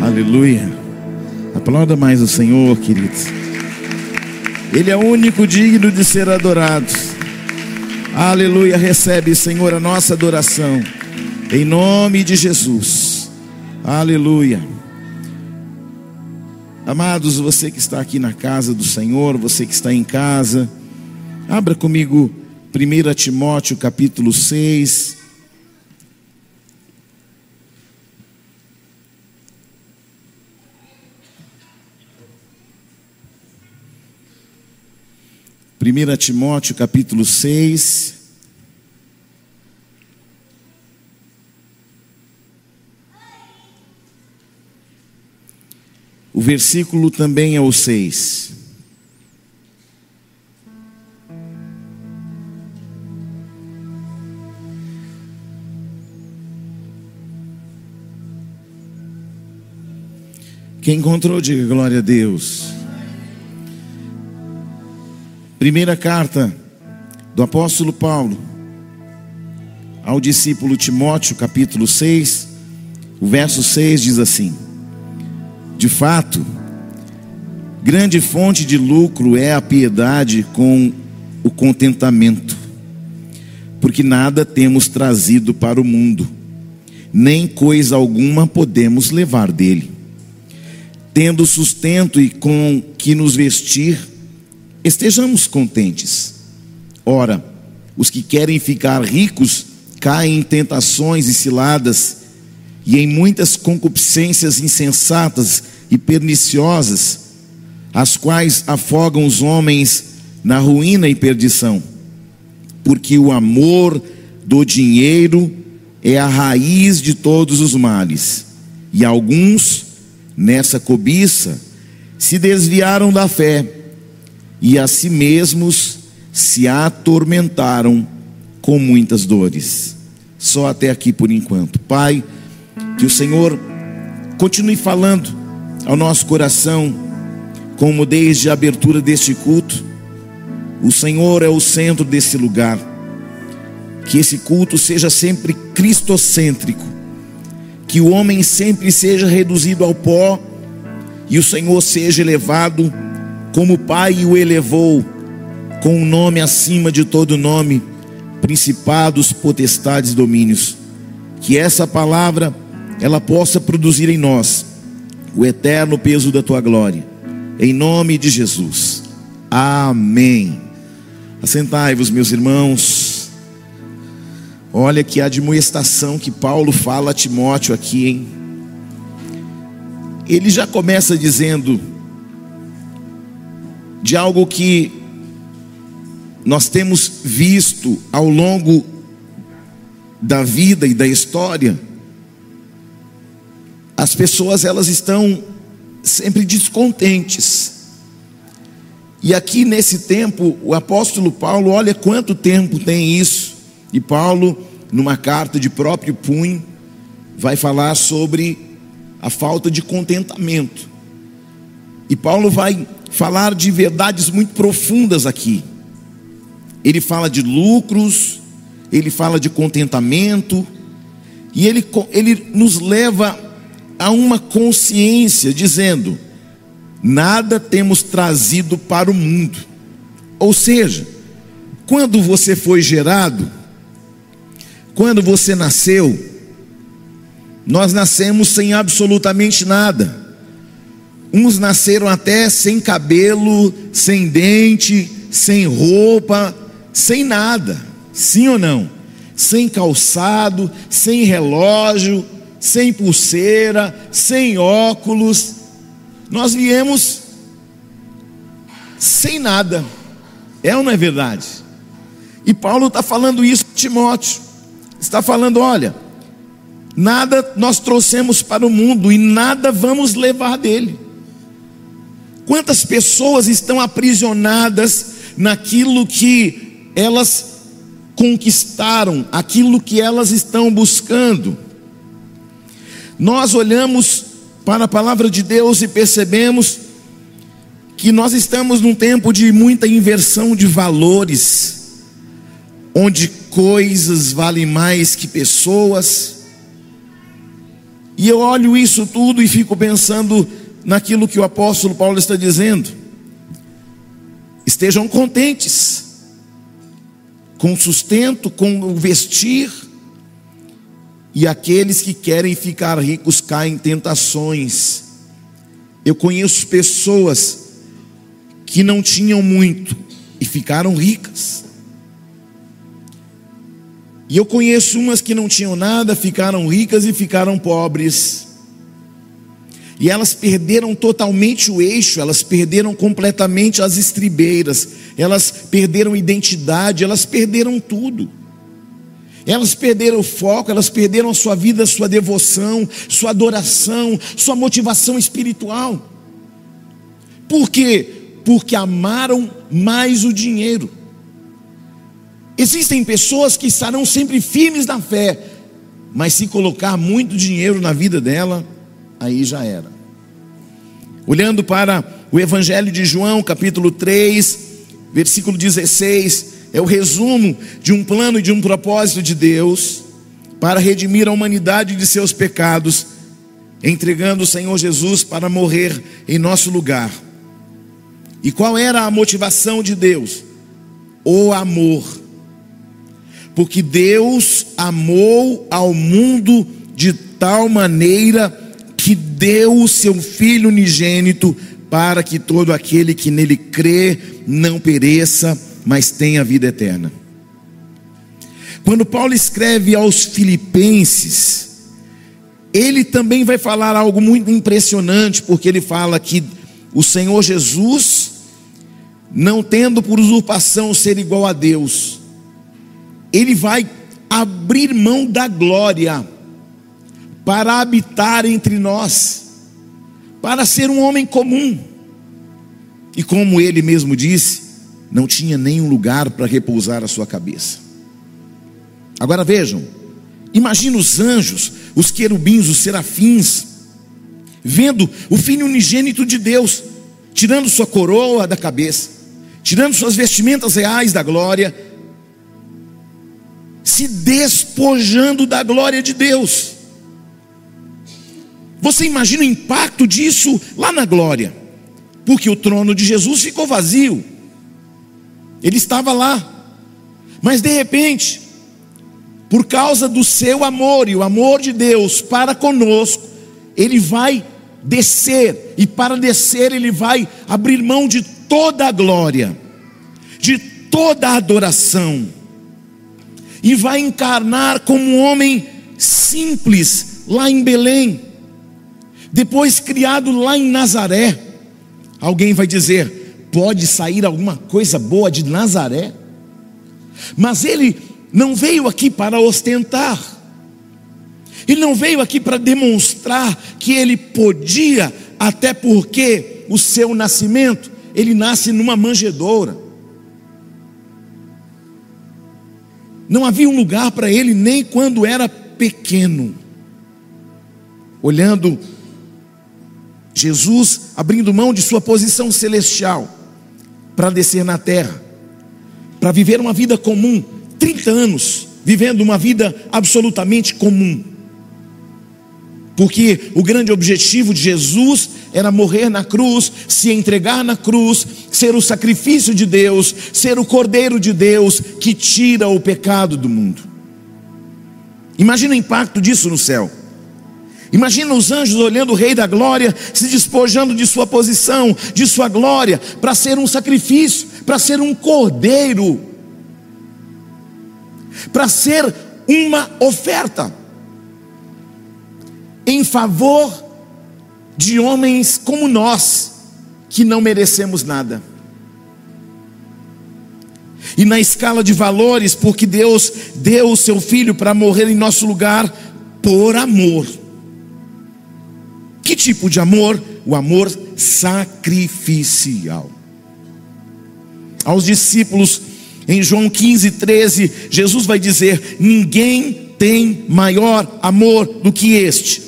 Aleluia. Aplauda mais o Senhor, queridos. Ele é o único digno de ser adorado. Aleluia. Recebe, Senhor, a nossa adoração. Em nome de Jesus. Aleluia. Amados, você que está aqui na casa do Senhor, você que está em casa, abra comigo 1 Timóteo capítulo 6. Primeira Timóteo capítulo 6. O versículo também é o 6. Quem encontrou, diga glória a Deus. Primeira carta do apóstolo Paulo ao discípulo Timóteo, capítulo 6, o verso 6 diz assim: De fato, grande fonte de lucro é a piedade com o contentamento, porque nada temos trazido para o mundo, nem coisa alguma podemos levar dele. Tendo sustento e com que nos vestir, estejamos contentes. Ora, os que querem ficar ricos caem em tentações e ciladas e em muitas concupiscências insensatas e perniciosas, as quais afogam os homens na ruína e perdição. Porque o amor do dinheiro é a raiz de todos os males, e alguns, nessa cobiça, se desviaram da fé e a si mesmos se atormentaram com muitas dores. Só até aqui por enquanto. Pai, que o Senhor continue falando ao nosso coração, como desde a abertura deste culto. O Senhor é o centro desse lugar. Que esse culto seja sempre cristocêntrico. Que o homem sempre seja reduzido ao pó e o Senhor seja elevado como o Pai o elevou com um nome acima de todo nome, principados, potestades, domínios. Que essa palavra ela possa produzir em nós o eterno peso da tua glória. Em nome de Jesus. Amém. Assentai-vos, meus irmãos. Olha que admoestação que Paulo fala a Timóteo aqui, hein? Ele já começa dizendo de algo que nós temos visto ao longo da vida e da história. As pessoas elas estão sempre descontentes. E aqui nesse tempo, o apóstolo Paulo, olha quanto tempo tem isso. E Paulo, numa carta de próprio punho, vai falar sobre a falta de contentamento. E Paulo vai falar de verdades muito profundas aqui. Ele fala de lucros, ele fala de contentamento, e ele, ele nos leva a uma consciência, dizendo: nada temos trazido para o mundo. Ou seja, quando você foi gerado, quando você nasceu, nós nascemos sem absolutamente nada. Uns nasceram até sem cabelo, sem dente, sem roupa, sem nada. Sim ou não? Sem calçado, sem relógio, sem pulseira, sem óculos. Nós viemos sem nada. É ou não é verdade? E Paulo está falando isso Timóteo. Está falando: olha, nada nós trouxemos para o mundo e nada vamos levar dele. Quantas pessoas estão aprisionadas naquilo que elas conquistaram, aquilo que elas estão buscando? Nós olhamos para a palavra de Deus e percebemos que nós estamos num tempo de muita inversão de valores, onde coisas valem mais que pessoas, E eu olho isso tudo e fico pensando naquilo que o apóstolo Paulo está dizendo. Estejam contentes com o sustento, com o vestir, e aqueles que querem ficar ricos caem em tentações. Eu conheço pessoas que não tinham muito e ficaram ricas. E eu conheço umas que não tinham nada, ficaram ricas e ficaram pobres. E elas perderam totalmente o eixo, elas perderam completamente as estribeiras, elas perderam identidade, elas perderam tudo. Elas perderam o foco, elas perderam a sua vida, a sua devoção, sua adoração, sua motivação espiritual. Por quê? Porque amaram mais o dinheiro. Existem pessoas que estarão sempre firmes na fé, mas se colocar muito dinheiro na vida dela, aí já era. Olhando para o Evangelho de João, capítulo 3, versículo 16, é o resumo de um plano e de um propósito de Deus para redimir a humanidade de seus pecados, entregando o Senhor Jesus para morrer em nosso lugar. E qual era a motivação de Deus? O amor porque Deus amou ao mundo de tal maneira que deu o seu Filho unigênito para que todo aquele que nele crê não pereça, mas tenha vida eterna. Quando Paulo escreve aos Filipenses, ele também vai falar algo muito impressionante, porque ele fala que o Senhor Jesus, não tendo por usurpação ser igual a Deus, ele vai abrir mão da glória para habitar entre nós, para ser um homem comum. E como ele mesmo disse, não tinha nenhum lugar para repousar a sua cabeça. Agora vejam, imagina os anjos, os querubins, os serafins, vendo o filho unigênito de Deus, tirando sua coroa da cabeça, tirando suas vestimentas reais da glória se despojando da glória de Deus. Você imagina o impacto disso lá na glória, porque o trono de Jesus ficou vazio, ele estava lá, mas de repente, por causa do seu amor e o amor de Deus para conosco, ele vai descer, e para descer, ele vai abrir mão de toda a glória, de toda a adoração. E vai encarnar como um homem simples lá em Belém, depois criado lá em Nazaré. Alguém vai dizer: pode sair alguma coisa boa de Nazaré? Mas ele não veio aqui para ostentar, ele não veio aqui para demonstrar que ele podia, até porque o seu nascimento, ele nasce numa manjedoura. Não havia um lugar para ele nem quando era pequeno. Olhando Jesus abrindo mão de sua posição celestial para descer na terra, para viver uma vida comum, 30 anos vivendo uma vida absolutamente comum. Porque o grande objetivo de Jesus era morrer na cruz, se entregar na cruz, ser o sacrifício de Deus, ser o cordeiro de Deus que tira o pecado do mundo. Imagina o impacto disso no céu. Imagina os anjos olhando o Rei da Glória, se despojando de sua posição, de sua glória, para ser um sacrifício, para ser um cordeiro, para ser uma oferta em favor de homens como nós, que não merecemos nada. E na escala de valores, porque Deus deu o seu filho para morrer em nosso lugar por amor. Que tipo de amor? O amor sacrificial. Aos discípulos, em João 15, 13, Jesus vai dizer: Ninguém tem maior amor do que este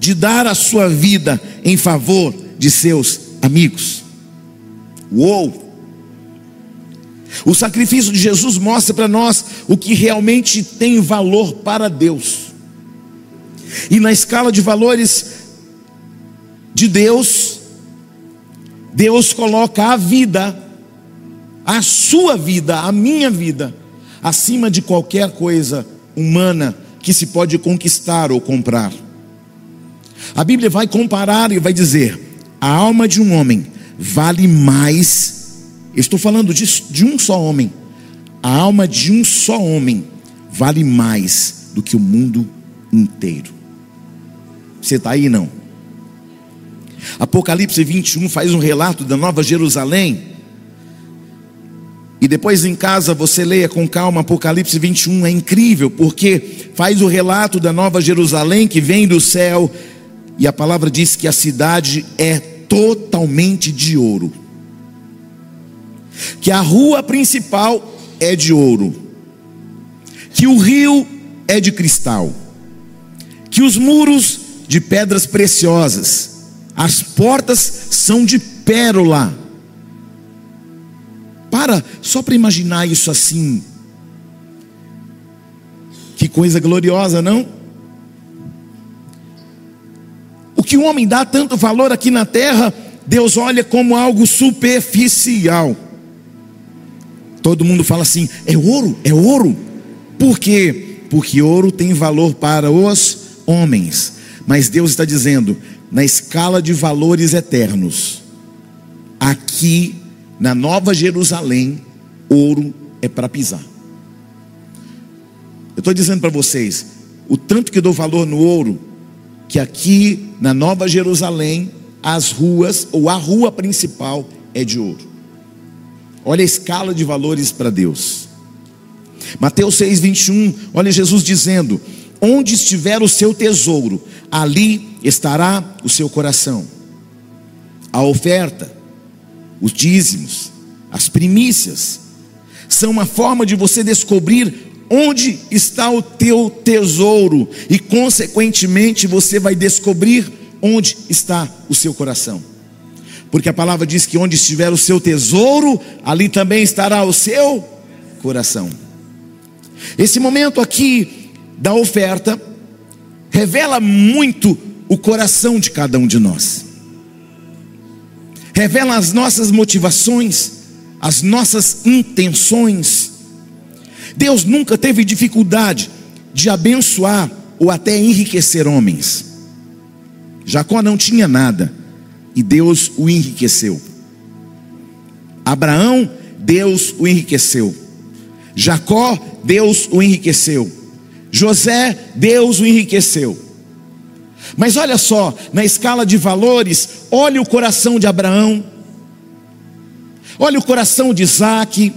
de dar a sua vida em favor de seus amigos. Uou! O sacrifício de Jesus mostra para nós o que realmente tem valor para Deus. E na escala de valores de Deus, Deus coloca a vida, a sua vida, a minha vida, acima de qualquer coisa humana que se pode conquistar ou comprar. A Bíblia vai comparar e vai dizer: a alma de um homem vale mais. Estou falando de, de um só homem. A alma de um só homem vale mais do que o mundo inteiro. Você está aí não? Apocalipse 21 faz um relato da Nova Jerusalém. E depois em casa você leia com calma Apocalipse 21, é incrível, porque faz o relato da Nova Jerusalém que vem do céu, e a palavra diz que a cidade é totalmente de ouro. Que a rua principal é de ouro. Que o rio é de cristal. Que os muros de pedras preciosas. As portas são de pérola. Para, só para imaginar isso assim. Que coisa gloriosa, não? O que o homem dá tanto valor aqui na terra, Deus olha como algo superficial. Todo mundo fala assim: é ouro, é ouro. Por quê? Porque ouro tem valor para os homens. Mas Deus está dizendo, na escala de valores eternos, aqui na Nova Jerusalém, ouro é para pisar. Eu estou dizendo para vocês, o tanto que dou valor no ouro, que aqui na Nova Jerusalém, as ruas, ou a rua principal, é de ouro. Olha a escala de valores para Deus. Mateus 6, 21, olha Jesus dizendo: Onde estiver o seu tesouro, ali estará o seu coração. A oferta, os dízimos, as primícias, são uma forma de você descobrir onde está o teu tesouro e, consequentemente, você vai descobrir onde está o seu coração. Porque a palavra diz que onde estiver o seu tesouro, ali também estará o seu coração. Esse momento aqui da oferta revela muito o coração de cada um de nós. Revela as nossas motivações, as nossas intenções. Deus nunca teve dificuldade de abençoar ou até enriquecer homens. Jacó não tinha nada e Deus o enriqueceu. Abraão, Deus o enriqueceu. Jacó, Deus o enriqueceu. José, Deus o enriqueceu. Mas olha só, na escala de valores, olha o coração de Abraão, olha o coração de Isaac,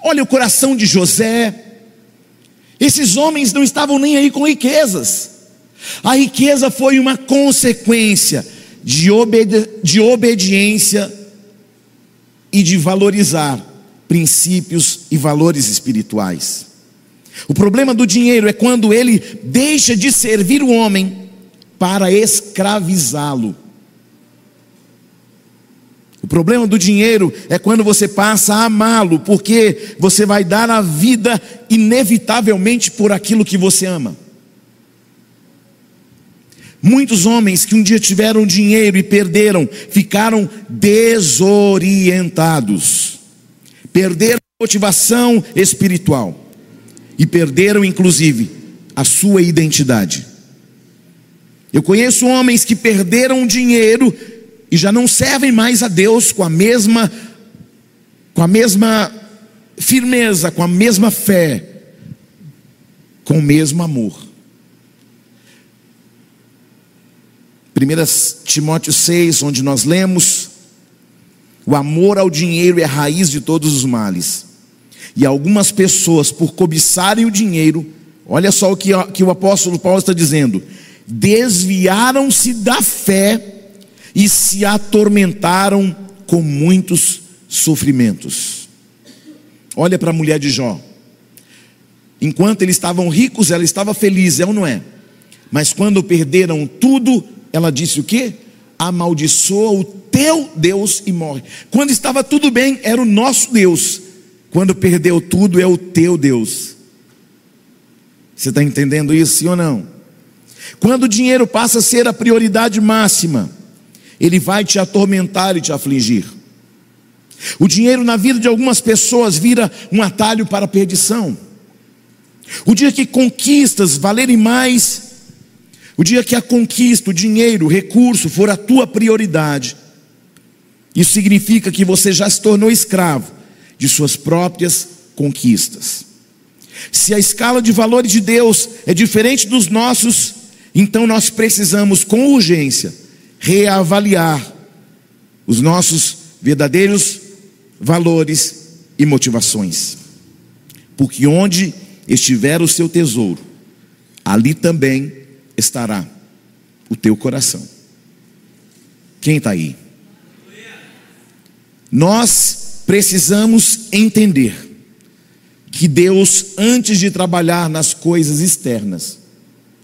olha o coração de José. Esses homens não estavam nem aí com riquezas, a riqueza foi uma consequência de, obedi de obediência e de valorizar princípios e valores espirituais. O problema do dinheiro é quando ele deixa de servir o homem para escravizá-lo. O problema do dinheiro é quando você passa a amá-lo, porque você vai dar a vida inevitavelmente por aquilo que você ama. Muitos homens que um dia tiveram dinheiro e perderam, ficaram desorientados, perderam motivação espiritual e perderam, inclusive, a sua identidade. Eu conheço homens que perderam dinheiro e já não servem mais a Deus com a mesma com a mesma firmeza, com a mesma fé, com o mesmo amor. 1 Timóteo 6, onde nós lemos: o amor ao dinheiro é a raiz de todos os males. E algumas pessoas, por cobiçarem o dinheiro, olha só o que, que o apóstolo Paulo está dizendo: desviaram-se da fé e se atormentaram com muitos sofrimentos. Olha para a mulher de Jó. Enquanto eles estavam ricos, ela estava feliz, é ou não é? Mas quando perderam tudo, ela disse o que? Amaldiçoa o teu Deus e morre. Quando estava tudo bem, era o nosso Deus. Quando perdeu tudo, é o teu Deus. Você está entendendo isso, sim ou não? Quando o dinheiro passa a ser a prioridade máxima, ele vai te atormentar e te afligir. O dinheiro na vida de algumas pessoas vira um atalho para a perdição. O dia que conquistas valerem mais, o dia que a conquista, o dinheiro, o recurso for a tua prioridade, isso significa que você já se tornou escravo de suas próprias conquistas. Se a escala de valores de Deus é diferente dos nossos, então nós precisamos com urgência reavaliar os nossos verdadeiros valores e motivações. Porque onde estiver o seu tesouro, ali também estará o teu coração. Quem está aí? Nós precisamos entender que Deus, antes de trabalhar nas coisas externas,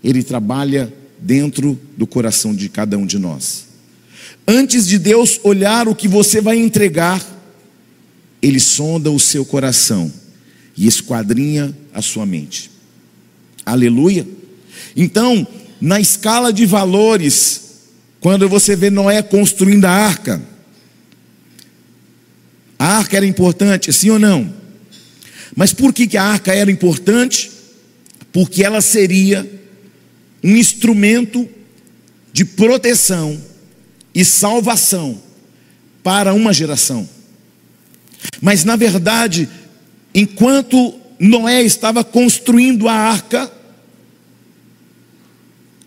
Ele trabalha dentro do coração de cada um de nós. Antes de Deus olhar o que você vai entregar, Ele sonda o seu coração e esquadrinha a sua mente. Aleluia. Então, na escala de valores, quando você vê Noé construindo a arca, a arca era importante, sim ou não? Mas por que, que a arca era importante? Porque ela seria um instrumento de proteção e salvação para uma geração. Mas na verdade, enquanto Noé estava construindo a arca,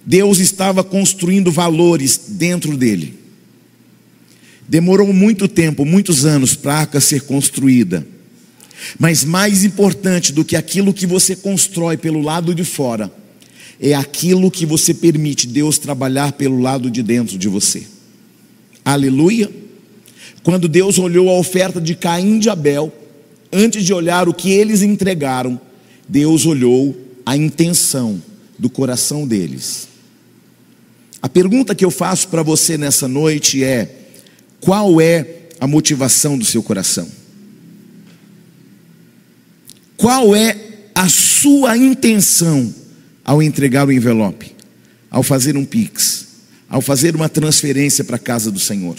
Deus estava construindo valores dentro dele. Demorou muito tempo, muitos anos, para a arca ser construída. Mas mais importante do que aquilo que você constrói pelo lado de fora, é aquilo que você permite Deus trabalhar pelo lado de dentro de você. Aleluia. Quando Deus olhou a oferta de Caim de Abel, antes de olhar o que eles entregaram, Deus olhou a intenção do coração deles. A pergunta que eu faço para você nessa noite é: qual é a motivação do seu coração? Qual é a sua intenção ao entregar o envelope, ao fazer um pix, ao fazer uma transferência para a casa do Senhor?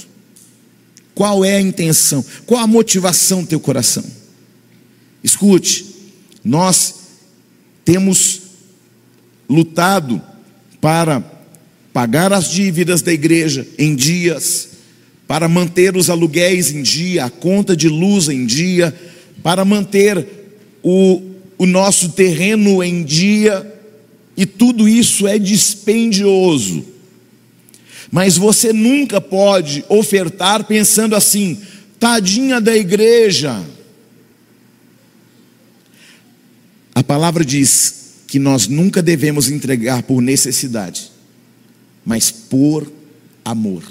Qual é a intenção? Qual a motivação do teu coração? Escute, nós temos lutado para pagar as dívidas da igreja em dias, para manter os aluguéis em dia, a conta de luz em dia, para manter o, o nosso terreno em dia, e tudo isso é dispendioso. Mas você nunca pode ofertar pensando assim, tadinha da igreja. A palavra diz que nós nunca devemos entregar por necessidade, mas por amor.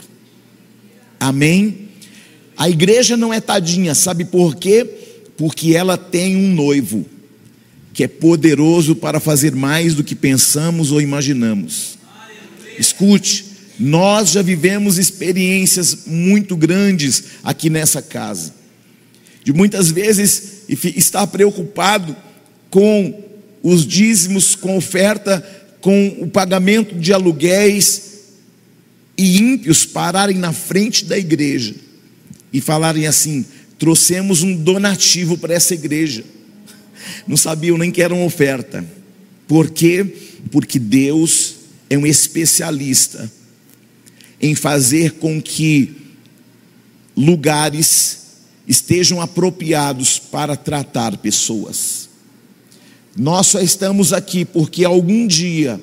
Amém? A igreja não é tadinha, sabe por quê? Porque ela tem um noivo que é poderoso para fazer mais do que pensamos ou imaginamos. Escute, nós já vivemos experiências muito grandes aqui nessa casa. De muitas vezes estar preocupado com os dízimos, com oferta, com o pagamento de aluguéis, e ímpios pararem na frente da igreja e falarem assim: trouxemos um donativo para essa igreja. Não sabiam nem que era uma oferta. Por quê? Porque Deus é um especialista em fazer com que lugares estejam apropriados para tratar pessoas. Nós só estamos aqui porque algum dia,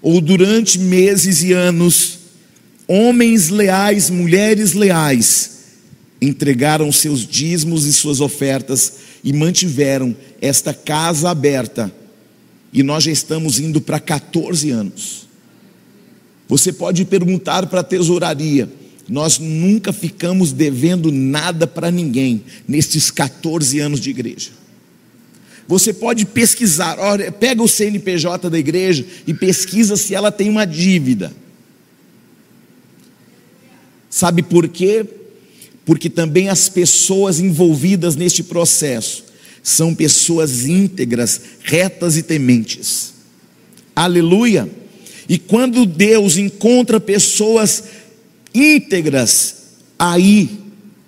ou durante meses e anos, Homens leais, mulheres leais, entregaram seus dízimos e suas ofertas e mantiveram esta casa aberta. E nós já estamos indo para 14 anos. Você pode perguntar para a tesouraria. Nós nunca ficamos devendo nada para ninguém nestes 14 anos de igreja. Você pode pesquisar, olha, pega o CNPJ da igreja e pesquisa se ela tem uma dívida. Sabe por quê? Porque também as pessoas envolvidas neste processo são pessoas íntegras, retas e tementes. Aleluia! E quando Deus encontra pessoas íntegras aí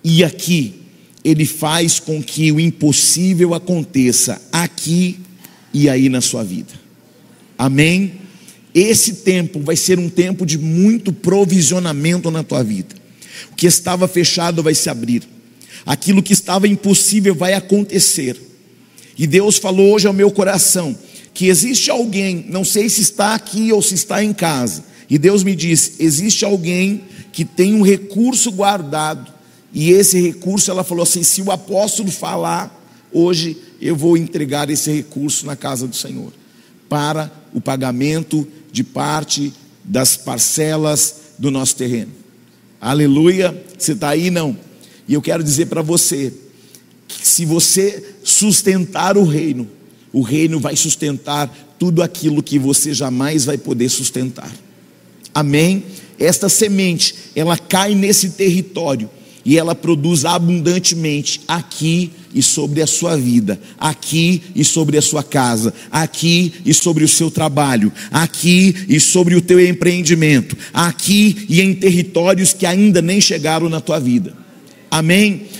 e aqui, Ele faz com que o impossível aconteça aqui e aí na sua vida. Amém? Esse tempo vai ser um tempo de muito provisionamento na tua vida. O que estava fechado vai se abrir. Aquilo que estava impossível vai acontecer. E Deus falou hoje ao meu coração que existe alguém, não sei se está aqui ou se está em casa, e Deus me disse: existe alguém que tem um recurso guardado, e esse recurso, ela falou assim: se o apóstolo falar, hoje eu vou entregar esse recurso na casa do Senhor, para o pagamento de parte das parcelas do nosso terreno. Aleluia, você está aí? Não. E eu quero dizer para você, que se você sustentar o reino, o reino vai sustentar tudo aquilo que você jamais vai poder sustentar. Amém? Esta semente, ela cai nesse território e ela produz abundantemente aqui e sobre a sua vida, aqui e sobre a sua casa, aqui e sobre o seu trabalho, aqui e sobre o teu empreendimento, aqui e em territórios que ainda nem chegaram na tua vida. Amém?